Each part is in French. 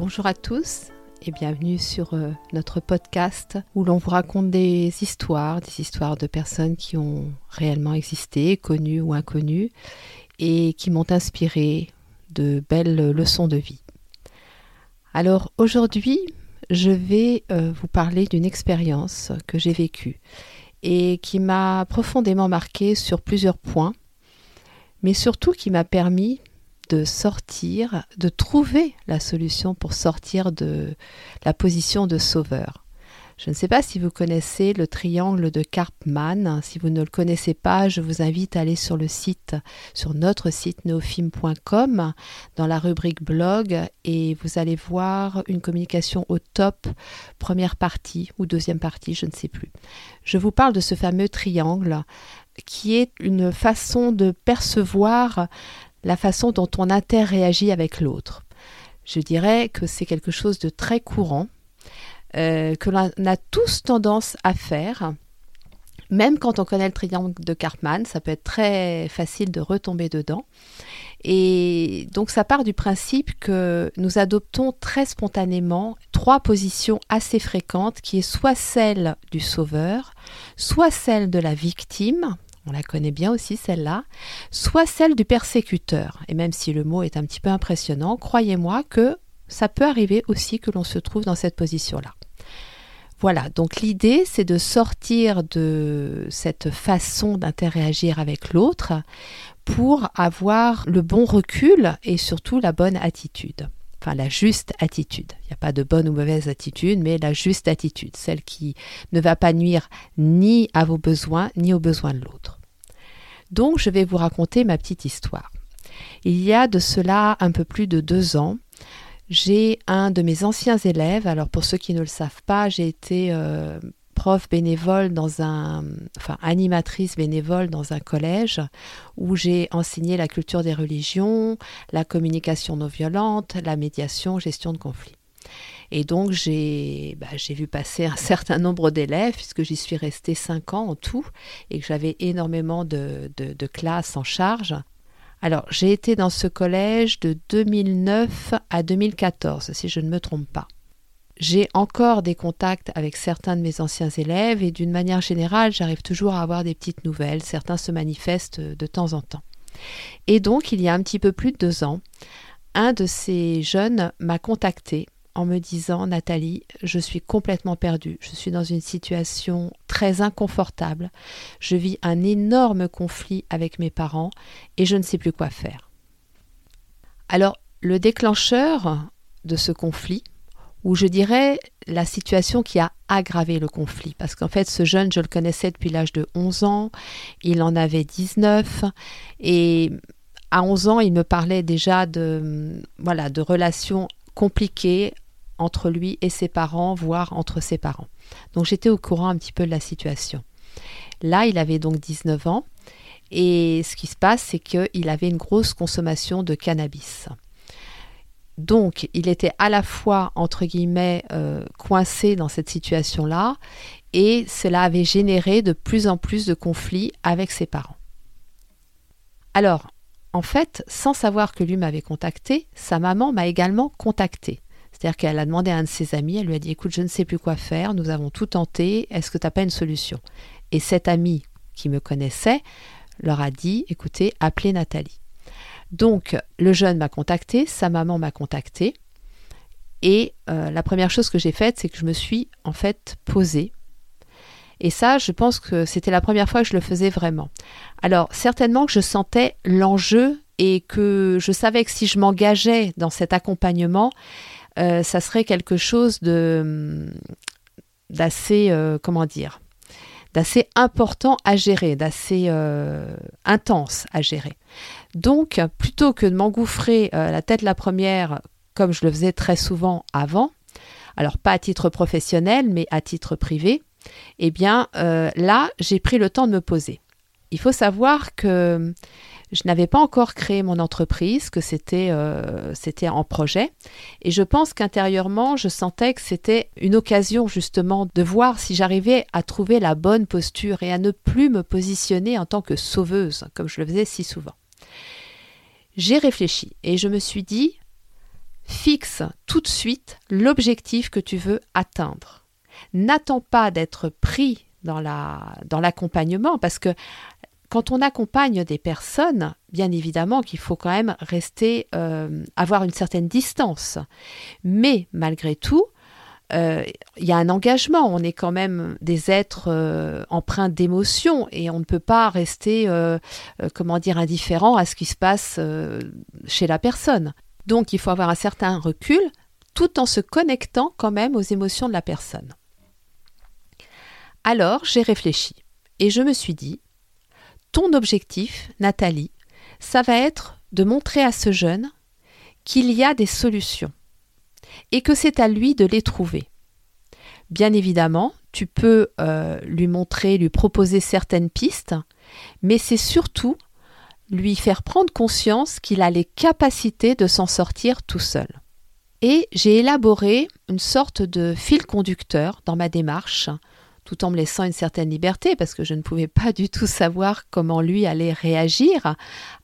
Bonjour à tous et bienvenue sur euh, notre podcast où l'on vous raconte des histoires, des histoires de personnes qui ont réellement existé, connues ou inconnues, et qui m'ont inspiré de belles leçons de vie. Alors aujourd'hui, je vais euh, vous parler d'une expérience que j'ai vécue et qui m'a profondément marqué sur plusieurs points, mais surtout qui m'a permis de sortir, de trouver la solution pour sortir de la position de sauveur. Je ne sais pas si vous connaissez le triangle de Karpman. Si vous ne le connaissez pas, je vous invite à aller sur le site, sur notre site neofilm.com, dans la rubrique blog, et vous allez voir une communication au top, première partie ou deuxième partie, je ne sais plus. Je vous parle de ce fameux triangle qui est une façon de percevoir la façon dont on interréagit avec l'autre. Je dirais que c'est quelque chose de très courant euh, que l'on a tous tendance à faire. Même quand on connaît le triangle de Karpman, ça peut être très facile de retomber dedans. Et donc ça part du principe que nous adoptons très spontanément trois positions assez fréquentes, qui est soit celle du sauveur, soit celle de la victime, on la connaît bien aussi celle-là, soit celle du persécuteur. Et même si le mot est un petit peu impressionnant, croyez-moi que ça peut arriver aussi que l'on se trouve dans cette position-là. Voilà, donc l'idée, c'est de sortir de cette façon d'interagir avec l'autre pour avoir le bon recul et surtout la bonne attitude. Enfin, la juste attitude. Il n'y a pas de bonne ou mauvaise attitude, mais la juste attitude, celle qui ne va pas nuire ni à vos besoins, ni aux besoins de l'autre. Donc, je vais vous raconter ma petite histoire. Il y a de cela un peu plus de deux ans, j'ai un de mes anciens élèves, alors pour ceux qui ne le savent pas, j'ai été euh, prof bénévole dans un, enfin animatrice bénévole dans un collège où j'ai enseigné la culture des religions, la communication non violente, la médiation, gestion de conflits. Et donc j'ai bah, vu passer un certain nombre d'élèves, puisque j'y suis restée cinq ans en tout, et que j'avais énormément de, de classes en charge. Alors, j'ai été dans ce collège de 2009 à 2014, si je ne me trompe pas. J'ai encore des contacts avec certains de mes anciens élèves et d'une manière générale, j'arrive toujours à avoir des petites nouvelles. Certains se manifestent de temps en temps. Et donc, il y a un petit peu plus de deux ans, un de ces jeunes m'a contacté en me disant Nathalie, je suis complètement perdue, je suis dans une situation très inconfortable, je vis un énorme conflit avec mes parents et je ne sais plus quoi faire. Alors, le déclencheur de ce conflit, ou je dirais la situation qui a aggravé le conflit, parce qu'en fait ce jeune, je le connaissais depuis l'âge de 11 ans, il en avait 19, et à 11 ans, il me parlait déjà de, voilà, de relations compliquées entre lui et ses parents, voire entre ses parents. Donc j'étais au courant un petit peu de la situation. Là, il avait donc 19 ans et ce qui se passe, c'est qu'il avait une grosse consommation de cannabis. Donc, il était à la fois, entre guillemets, euh, coincé dans cette situation-là, et cela avait généré de plus en plus de conflits avec ses parents. Alors, en fait, sans savoir que lui m'avait contacté, sa maman m'a également contacté. C'est-à-dire qu'elle a demandé à un de ses amis, elle lui a dit écoute, je ne sais plus quoi faire, nous avons tout tenté, est-ce que tu n'as pas une solution? Et cet ami qui me connaissait leur a dit écoutez, appelez Nathalie. Donc le jeune m'a contacté, sa maman m'a contacté, et euh, la première chose que j'ai faite, c'est que je me suis en fait posée. Et ça, je pense que c'était la première fois que je le faisais vraiment. Alors certainement que je sentais l'enjeu et que je savais que si je m'engageais dans cet accompagnement, euh, ça serait quelque chose de d'assez, euh, comment dire, d'assez important à gérer, d'assez euh, intense à gérer. Donc, plutôt que de m'engouffrer euh, la tête la première, comme je le faisais très souvent avant, alors pas à titre professionnel, mais à titre privé, eh bien euh, là, j'ai pris le temps de me poser. Il faut savoir que je n'avais pas encore créé mon entreprise, que c'était euh, c'était en projet. Et je pense qu'intérieurement, je sentais que c'était une occasion justement de voir si j'arrivais à trouver la bonne posture et à ne plus me positionner en tant que sauveuse, comme je le faisais si souvent. J'ai réfléchi et je me suis dit, fixe tout de suite l'objectif que tu veux atteindre. N'attends pas d'être pris dans l'accompagnement parce que quand on accompagne des personnes, bien évidemment qu'il faut quand même rester, euh, avoir une certaine distance. Mais malgré tout, euh, il y a un engagement. On est quand même des êtres euh, empreints d'émotions et on ne peut pas rester, comment dire, indifférent à ce qui se passe chez la personne. Donc, il faut avoir un certain recul tout en se connectant quand même aux émotions de la personne. Alors, j'ai réfléchi et je me suis dit, ton objectif, Nathalie, ça va être de montrer à ce jeune qu'il y a des solutions et que c'est à lui de les trouver. Bien évidemment, tu peux euh, lui montrer, lui proposer certaines pistes, mais c'est surtout lui faire prendre conscience qu'il a les capacités de s'en sortir tout seul. Et j'ai élaboré une sorte de fil conducteur dans ma démarche tout en me laissant une certaine liberté parce que je ne pouvais pas du tout savoir comment lui allait réagir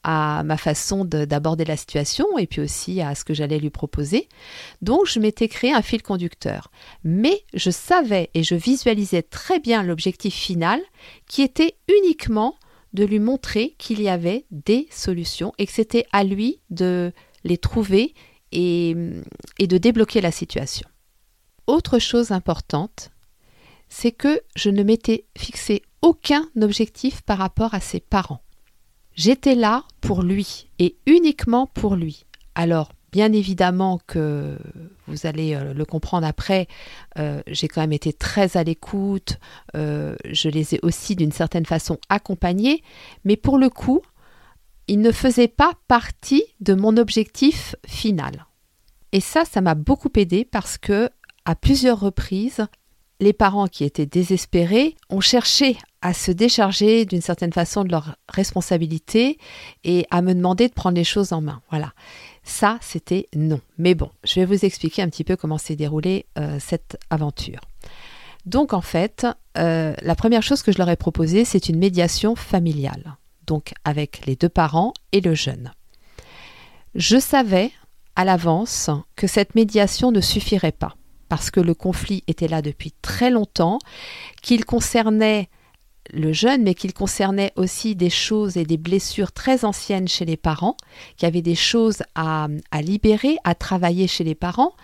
à ma façon d'aborder la situation et puis aussi à ce que j'allais lui proposer. Donc je m'étais créé un fil conducteur. Mais je savais et je visualisais très bien l'objectif final qui était uniquement de lui montrer qu'il y avait des solutions et que c'était à lui de les trouver et, et de débloquer la situation. Autre chose importante, c'est que je ne m'étais fixé aucun objectif par rapport à ses parents. J'étais là pour lui et uniquement pour lui. Alors, bien évidemment que vous allez euh, le comprendre après, euh, j'ai quand même été très à l'écoute, euh, je les ai aussi d'une certaine façon accompagnés, mais pour le coup, ils ne faisaient pas partie de mon objectif final. Et ça, ça m'a beaucoup aidé parce que à plusieurs reprises, les parents qui étaient désespérés ont cherché à se décharger d'une certaine façon de leurs responsabilités et à me demander de prendre les choses en main. Voilà. Ça, c'était non. Mais bon, je vais vous expliquer un petit peu comment s'est déroulée euh, cette aventure. Donc en fait, euh, la première chose que je leur ai proposée, c'est une médiation familiale, donc avec les deux parents et le jeune. Je savais à l'avance que cette médiation ne suffirait pas parce que le conflit était là depuis très longtemps, qu'il concernait le jeune, mais qu'il concernait aussi des choses et des blessures très anciennes chez les parents, qu'il y avait des choses à, à libérer, à travailler chez les parents,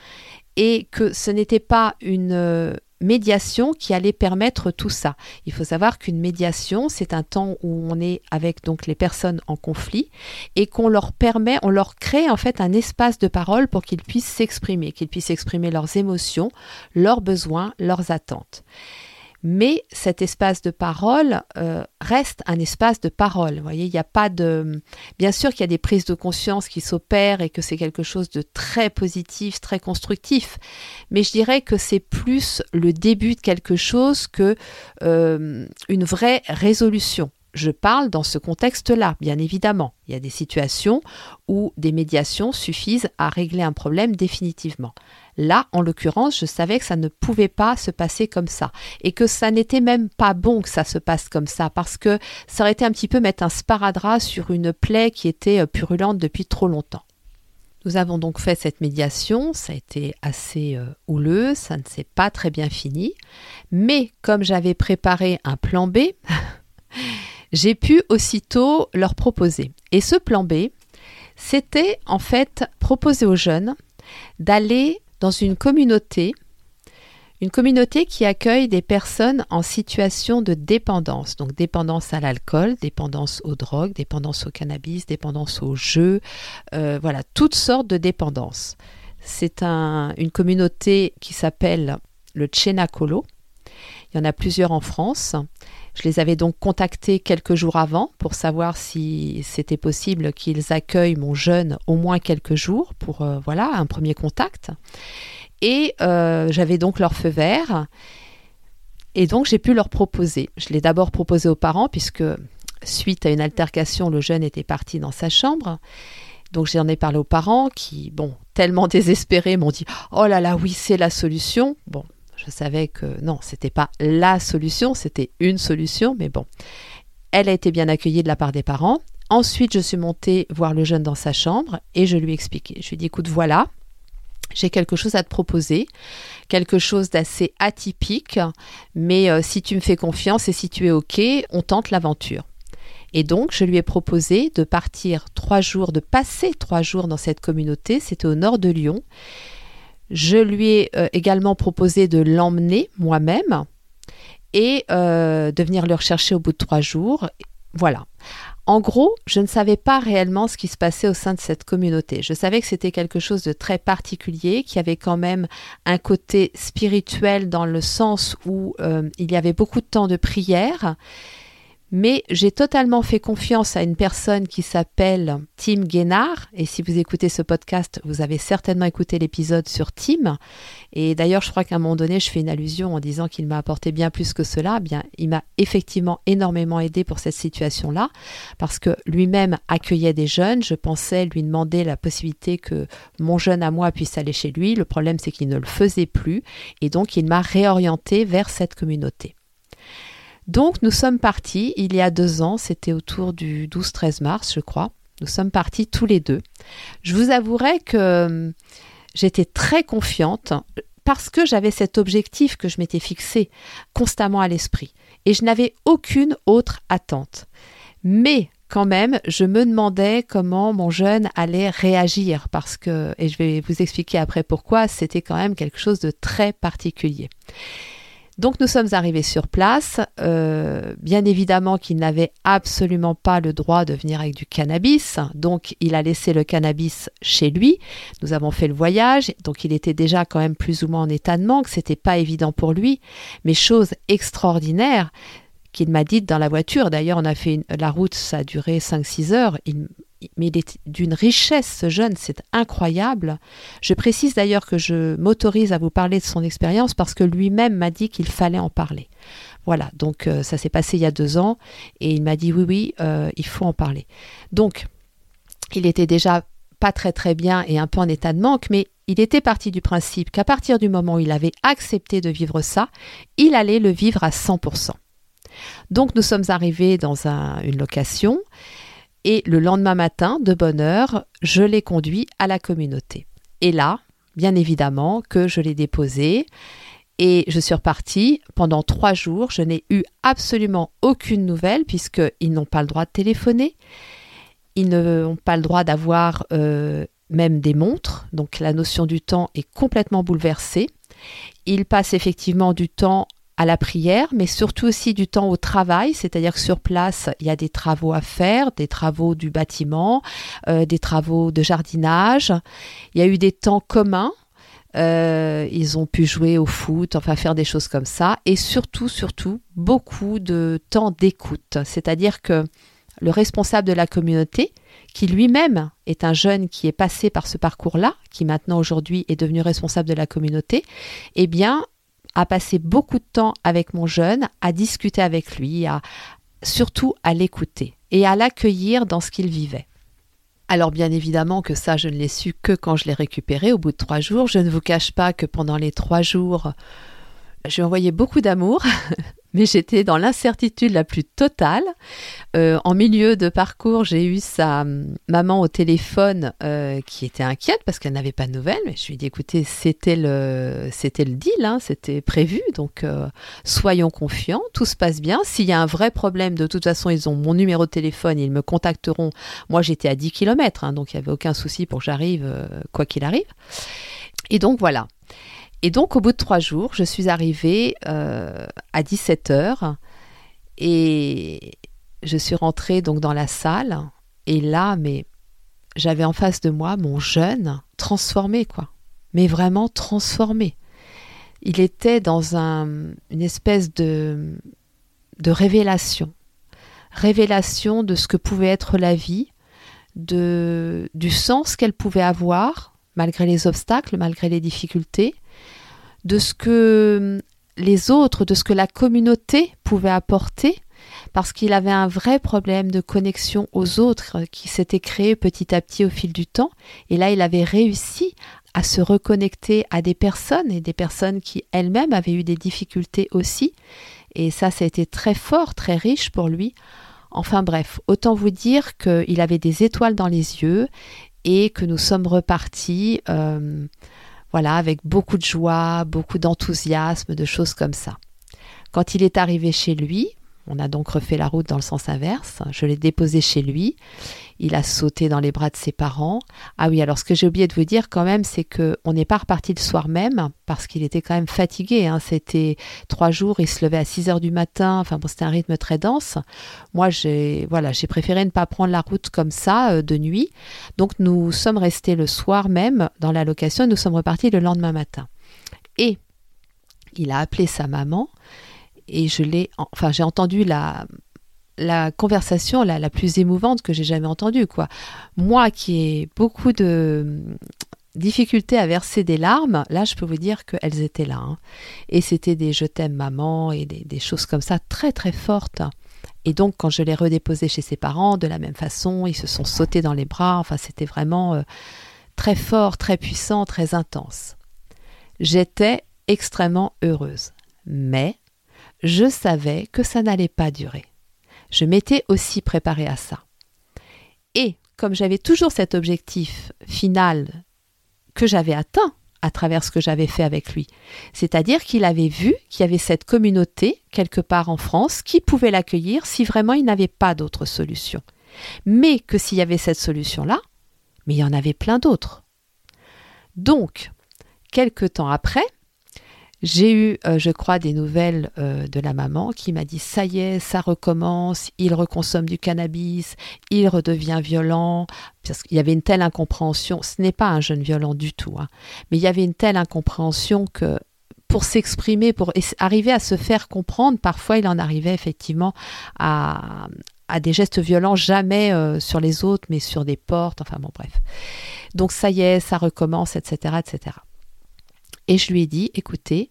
et que ce n'était pas une médiation qui allait permettre tout ça. Il faut savoir qu'une médiation, c'est un temps où on est avec donc les personnes en conflit et qu'on leur permet, on leur crée en fait un espace de parole pour qu'ils puissent s'exprimer, qu'ils puissent exprimer leurs émotions, leurs besoins, leurs attentes mais cet espace de parole euh, reste un espace de parole. Voyez, il n'y a pas de. Bien sûr qu'il y a des prises de conscience qui s'opèrent et que c'est quelque chose de très positif, très constructif, mais je dirais que c'est plus le début de quelque chose que euh, une vraie résolution. Je parle dans ce contexte-là, bien évidemment. Il y a des situations où des médiations suffisent à régler un problème définitivement. Là, en l'occurrence, je savais que ça ne pouvait pas se passer comme ça et que ça n'était même pas bon que ça se passe comme ça parce que ça aurait été un petit peu mettre un sparadrap sur une plaie qui était euh, purulente depuis trop longtemps. Nous avons donc fait cette médiation, ça a été assez euh, houleux, ça ne s'est pas très bien fini, mais comme j'avais préparé un plan B, j'ai pu aussitôt leur proposer. Et ce plan B, c'était en fait proposer aux jeunes d'aller dans une communauté, une communauté qui accueille des personnes en situation de dépendance, donc dépendance à l'alcool, dépendance aux drogues, dépendance au cannabis, dépendance aux jeux, euh, voilà, toutes sortes de dépendances. C'est un, une communauté qui s'appelle le Chenakolo, Il y en a plusieurs en France. Je les avais donc contactés quelques jours avant pour savoir si c'était possible qu'ils accueillent mon jeune au moins quelques jours pour euh, voilà un premier contact. Et euh, j'avais donc leur feu vert. Et donc j'ai pu leur proposer. Je l'ai d'abord proposé aux parents puisque suite à une altercation, le jeune était parti dans sa chambre. Donc j'en ai parlé aux parents qui, bon, tellement désespérés, m'ont dit "Oh là là, oui, c'est la solution." Bon, je savais que non, c'était pas la solution, c'était une solution, mais bon. Elle a été bien accueillie de la part des parents. Ensuite, je suis montée voir le jeune dans sa chambre et je lui ai expliqué. Je lui ai dit "Écoute, voilà, j'ai quelque chose à te proposer, quelque chose d'assez atypique, mais euh, si tu me fais confiance et si tu es OK, on tente l'aventure. Et donc, je lui ai proposé de partir trois jours, de passer trois jours dans cette communauté. C'était au nord de Lyon. Je lui ai euh, également proposé de l'emmener moi-même et euh, de venir le rechercher au bout de trois jours. Voilà. En gros, je ne savais pas réellement ce qui se passait au sein de cette communauté. Je savais que c'était quelque chose de très particulier, qui avait quand même un côté spirituel dans le sens où euh, il y avait beaucoup de temps de prière mais j'ai totalement fait confiance à une personne qui s'appelle Tim Guénard. Et si vous écoutez ce podcast, vous avez certainement écouté l'épisode sur Tim. Et d'ailleurs, je crois qu'à un moment donné, je fais une allusion en disant qu'il m'a apporté bien plus que cela. Bien, il m'a effectivement énormément aidé pour cette situation-là, parce que lui-même accueillait des jeunes. Je pensais lui demander la possibilité que mon jeune à moi puisse aller chez lui. Le problème, c'est qu'il ne le faisait plus. Et donc, il m'a réorienté vers cette communauté. Donc nous sommes partis il y a deux ans, c'était autour du 12-13 mars je crois. Nous sommes partis tous les deux. Je vous avouerai que hum, j'étais très confiante parce que j'avais cet objectif que je m'étais fixé constamment à l'esprit et je n'avais aucune autre attente. Mais quand même, je me demandais comment mon jeune allait réagir parce que, et je vais vous expliquer après pourquoi, c'était quand même quelque chose de très particulier. Donc nous sommes arrivés sur place. Euh, bien évidemment qu'il n'avait absolument pas le droit de venir avec du cannabis. Donc il a laissé le cannabis chez lui. Nous avons fait le voyage. Donc il était déjà quand même plus ou moins en état de manque. C'était pas évident pour lui. Mais chose extraordinaire qu'il m'a dit dans la voiture. D'ailleurs, on a fait la route, ça a duré 5-6 heures. Mais il est d'une richesse, ce jeune, c'est incroyable. Je précise d'ailleurs que je m'autorise à vous parler de son expérience parce que lui-même m'a dit qu'il fallait en parler. Voilà, donc euh, ça s'est passé il y a deux ans et il m'a dit oui, oui, euh, il faut en parler. Donc, il était déjà pas très très bien et un peu en état de manque, mais il était parti du principe qu'à partir du moment où il avait accepté de vivre ça, il allait le vivre à 100%. Donc nous sommes arrivés dans une location et le lendemain matin, de bonne heure, je l'ai conduit à la communauté. Et là, bien évidemment, que je l'ai déposé et je suis repartie pendant trois jours. Je n'ai eu absolument aucune nouvelle puisqu'ils n'ont pas le droit de téléphoner. Ils n'ont pas le droit d'avoir euh, même des montres. Donc la notion du temps est complètement bouleversée. Ils passent effectivement du temps à la prière, mais surtout aussi du temps au travail, c'est-à-dire que sur place, il y a des travaux à faire, des travaux du bâtiment, euh, des travaux de jardinage. Il y a eu des temps communs. Euh, ils ont pu jouer au foot, enfin faire des choses comme ça, et surtout, surtout, beaucoup de temps d'écoute. C'est-à-dire que le responsable de la communauté, qui lui-même est un jeune qui est passé par ce parcours-là, qui maintenant aujourd'hui est devenu responsable de la communauté, eh bien, à passer beaucoup de temps avec mon jeune, à discuter avec lui, à surtout à l'écouter et à l'accueillir dans ce qu'il vivait. Alors bien évidemment que ça, je ne l'ai su que quand je l'ai récupéré au bout de trois jours. Je ne vous cache pas que pendant les trois jours, j'ai envoyé beaucoup d'amour, mais j'étais dans l'incertitude la plus totale. Euh, en milieu de parcours, j'ai eu sa maman au téléphone euh, qui était inquiète parce qu'elle n'avait pas de nouvelles. Mais je lui ai dit, écoutez, c'était le, c'était le deal, hein, c'était prévu, donc euh, soyons confiants, tout se passe bien. S'il y a un vrai problème, de toute façon, ils ont mon numéro de téléphone, ils me contacteront. Moi, j'étais à 10 km, hein, donc il n'y avait aucun souci pour que j'arrive, quoi qu'il arrive. Et donc voilà. Et donc, au bout de trois jours, je suis arrivée euh, à 17h et je suis rentrée donc dans la salle. Et là, mais j'avais en face de moi mon jeune transformé, quoi. Mais vraiment transformé. il était dans un, une espèce de, de révélation. Révélation de ce que pouvait être la vie, de, du sens qu'elle pouvait avoir, malgré les obstacles, malgré les difficultés, de ce que les autres, de ce que la communauté pouvait apporter, parce qu'il avait un vrai problème de connexion aux autres qui s'était créé petit à petit au fil du temps. Et là, il avait réussi à se reconnecter à des personnes et des personnes qui elles-mêmes avaient eu des difficultés aussi. Et ça, ça a été très fort, très riche pour lui. Enfin bref, autant vous dire qu'il avait des étoiles dans les yeux et que nous sommes repartis, euh, voilà, avec beaucoup de joie, beaucoup d'enthousiasme, de choses comme ça. Quand il est arrivé chez lui, on a donc refait la route dans le sens inverse. Je l'ai déposé chez lui. Il a sauté dans les bras de ses parents. Ah oui, alors ce que j'ai oublié de vous dire quand même, c'est que on n'est pas reparti le soir même parce qu'il était quand même fatigué. Hein. C'était trois jours, il se levait à 6 heures du matin. Enfin bon, c'était un rythme très dense. Moi, j'ai voilà, j'ai préféré ne pas prendre la route comme ça euh, de nuit. Donc nous sommes restés le soir même dans la location. Et nous sommes repartis le lendemain matin. Et il a appelé sa maman et je l'ai, enfin, j'ai entendu la, la conversation la, la plus émouvante que j'ai jamais entendue, quoi. Moi qui ai beaucoup de difficultés à verser des larmes, là, je peux vous dire qu'elles étaient là. Hein. Et c'était des je t'aime maman et des, des, choses comme ça très très fortes. Et donc, quand je l'ai redéposé chez ses parents, de la même façon, ils se sont sautés dans les bras. Enfin, c'était vraiment euh, très fort, très puissant, très intense. J'étais extrêmement heureuse. Mais je savais que ça n'allait pas durer. Je m'étais aussi préparée à ça. Et comme j'avais toujours cet objectif final que j'avais atteint à travers ce que j'avais fait avec lui, c'est-à-dire qu'il avait vu qu'il y avait cette communauté quelque part en France qui pouvait l'accueillir si vraiment il n'avait pas d'autre solution. Mais que s'il y avait cette solution-là, mais il y en avait plein d'autres. Donc, quelque temps après, j'ai eu, euh, je crois, des nouvelles euh, de la maman qui m'a dit ça y est, ça recommence, il reconsomme du cannabis, il redevient violent, parce qu'il y avait une telle incompréhension. Ce n'est pas un jeune violent du tout, hein, mais il y avait une telle incompréhension que pour s'exprimer, pour arriver à se faire comprendre, parfois il en arrivait effectivement à, à des gestes violents, jamais euh, sur les autres, mais sur des portes, enfin bon, bref. Donc ça y est, ça recommence, etc., etc. Et je lui ai dit, écoutez,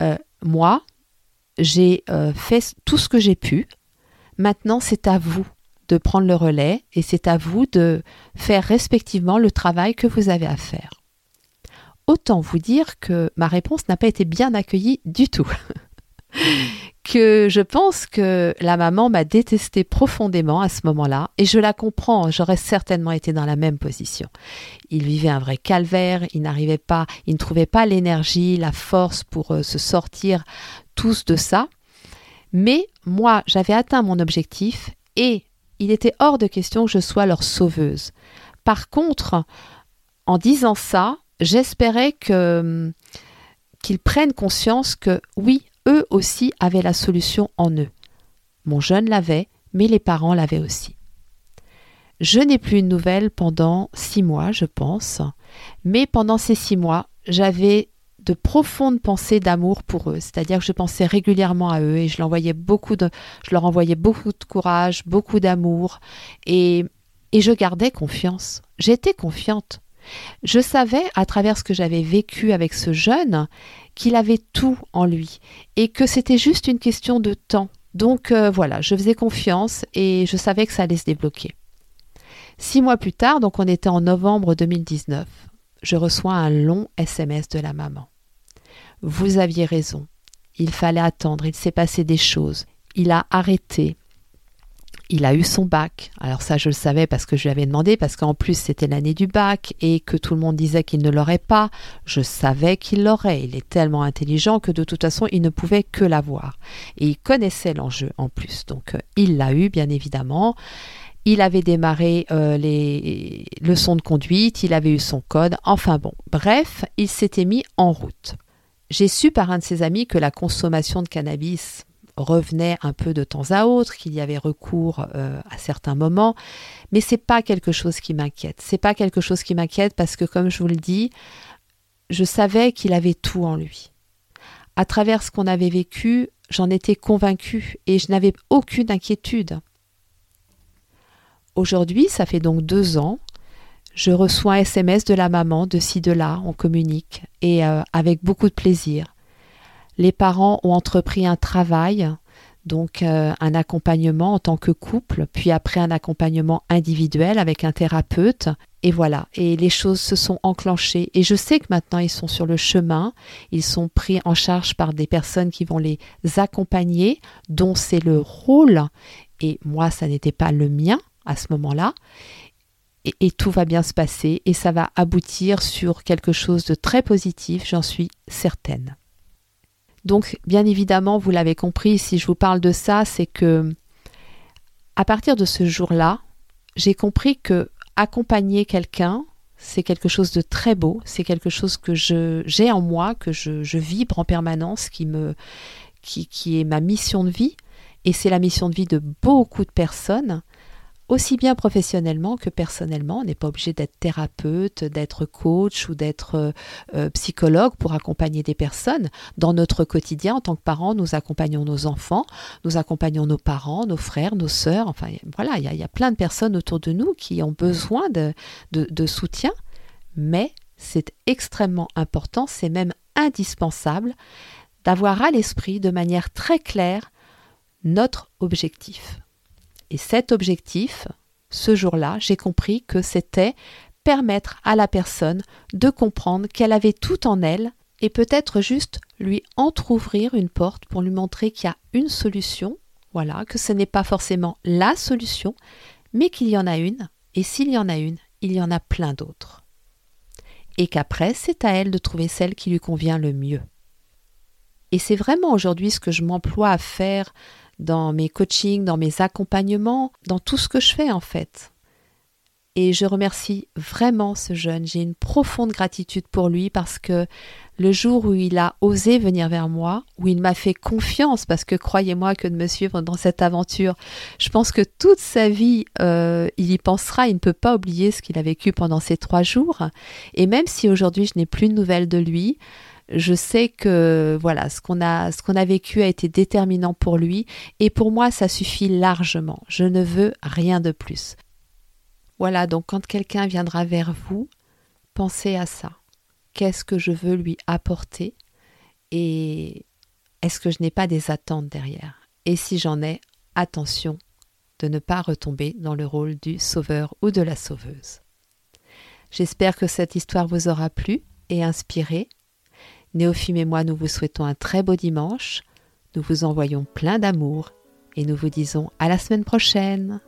euh, moi, j'ai euh, fait tout ce que j'ai pu. Maintenant, c'est à vous de prendre le relais et c'est à vous de faire respectivement le travail que vous avez à faire. Autant vous dire que ma réponse n'a pas été bien accueillie du tout. que je pense que la maman m'a détesté profondément à ce moment-là, et je la comprends, j'aurais certainement été dans la même position. Il vivait un vrai calvaire, il n'arrivait pas, il ne trouvait pas l'énergie, la force pour euh, se sortir tous de ça. Mais moi, j'avais atteint mon objectif et il était hors de question que je sois leur sauveuse. Par contre, en disant ça, j'espérais que hum, qu'ils prennent conscience que oui, eux aussi avaient la solution en eux. Mon jeune l'avait, mais les parents l'avaient aussi. Je n'ai plus une nouvelle pendant six mois, je pense, mais pendant ces six mois, j'avais de profondes pensées d'amour pour eux, c'est-à-dire que je pensais régulièrement à eux et je, beaucoup de, je leur envoyais beaucoup de courage, beaucoup d'amour et, et je gardais confiance. J'étais confiante. Je savais, à travers ce que j'avais vécu avec ce jeune, qu'il avait tout en lui et que c'était juste une question de temps. Donc euh, voilà, je faisais confiance et je savais que ça allait se débloquer. Six mois plus tard, donc on était en novembre 2019, je reçois un long SMS de la maman. Vous aviez raison. Il fallait attendre, il s'est passé des choses. Il a arrêté, il a eu son bac. Alors ça, je le savais parce que je lui avais demandé, parce qu'en plus c'était l'année du bac et que tout le monde disait qu'il ne l'aurait pas. Je savais qu'il l'aurait. Il est tellement intelligent que de toute façon, il ne pouvait que l'avoir. Et il connaissait l'enjeu en plus. Donc euh, il l'a eu, bien évidemment. Il avait démarré euh, les leçons de conduite, il avait eu son code. Enfin bon, bref, il s'était mis en route. J'ai su par un de ses amis que la consommation de cannabis revenait un peu de temps à autre, qu'il y avait recours euh, à certains moments, mais c'est pas quelque chose qui m'inquiète. C'est pas quelque chose qui m'inquiète parce que, comme je vous le dis, je savais qu'il avait tout en lui. à travers ce qu'on avait vécu, j'en étais convaincue et je n'avais aucune inquiétude. Aujourd'hui, ça fait donc deux ans, je reçois un SMS de la maman, de ci, de là, on communique, et euh, avec beaucoup de plaisir. Les parents ont entrepris un travail, donc euh, un accompagnement en tant que couple, puis après un accompagnement individuel avec un thérapeute, et voilà, et les choses se sont enclenchées, et je sais que maintenant ils sont sur le chemin, ils sont pris en charge par des personnes qui vont les accompagner, dont c'est le rôle, et moi ça n'était pas le mien à ce moment-là, et, tout va bien se passer. Et ça va aboutir sur quelque chose de très positif, j'en suis certaine. Donc, bien évidemment, vous l'avez compris, si je vous parle de ça, c'est que à partir de ce jour-là, j'ai compris que accompagner quelqu'un, c'est quelque chose de très beau, c'est quelque chose que j'ai en moi, que je, je, vibre en permanence, qui, me, qui, qui est ma mission de vie, et c'est la mission de vie de beaucoup de personnes aussi bien professionnellement que personnellement. On n'est pas obligé d'être thérapeute, d'être coach ou d'être euh, euh, psychologue pour accompagner des personnes. Dans notre quotidien, en tant que parents, nous accompagnons nos enfants, nous accompagnons nos parents, nos frères, nos sœurs. Enfin, voilà, il y, a plein de personnes autour de nous qui ont besoin de, de soutien, mais c'est extrêmement important, c'est même indispensable d'avoir à l'esprit de manière très claire notre objectif. Et cet objectif, ce jour-là, j'ai compris que c'était permettre à la personne de comprendre qu'elle avait tout en elle et peut-être juste lui entr'ouvrir une porte pour lui montrer qu'il y a une solution, voilà, que ce n'est pas forcément la solution, mais qu'il y en a une, et s'il y en a une, il y en a plein d'autres. Et qu'après, c'est à elle de trouver celle qui lui convient le mieux. Et c'est vraiment aujourd'hui ce que je m'emploie à faire dans mes coachings, dans mes accompagnements, dans tout ce que je fais en fait. Et je remercie vraiment ce jeune. J'ai une profonde gratitude pour lui parce que le jour où il a osé venir vers moi, où il m'a fait confiance, parce que croyez-moi que de me suivre dans cette aventure, je pense que toute sa vie, euh, il y pensera, il ne peut pas oublier ce qu'il a vécu pendant ces trois jours. Et même si aujourd'hui je n'ai plus de nouvelles de lui, je sais que voilà, ce qu'on a ce qu'on a vécu a été déterminant pour lui et pour moi ça suffit largement. Je ne veux rien de plus. Voilà, donc quand quelqu'un viendra vers vous, pensez à ça. Qu'est-ce que je veux lui apporter et est-ce que je n'ai pas des attentes derrière? Et si j'en ai, attention de ne pas retomber dans le rôle du sauveur ou de la sauveuse. J'espère que cette histoire vous aura plu et inspiré Néophime et moi, nous vous souhaitons un très beau dimanche. Nous vous envoyons plein d'amour et nous vous disons à la semaine prochaine.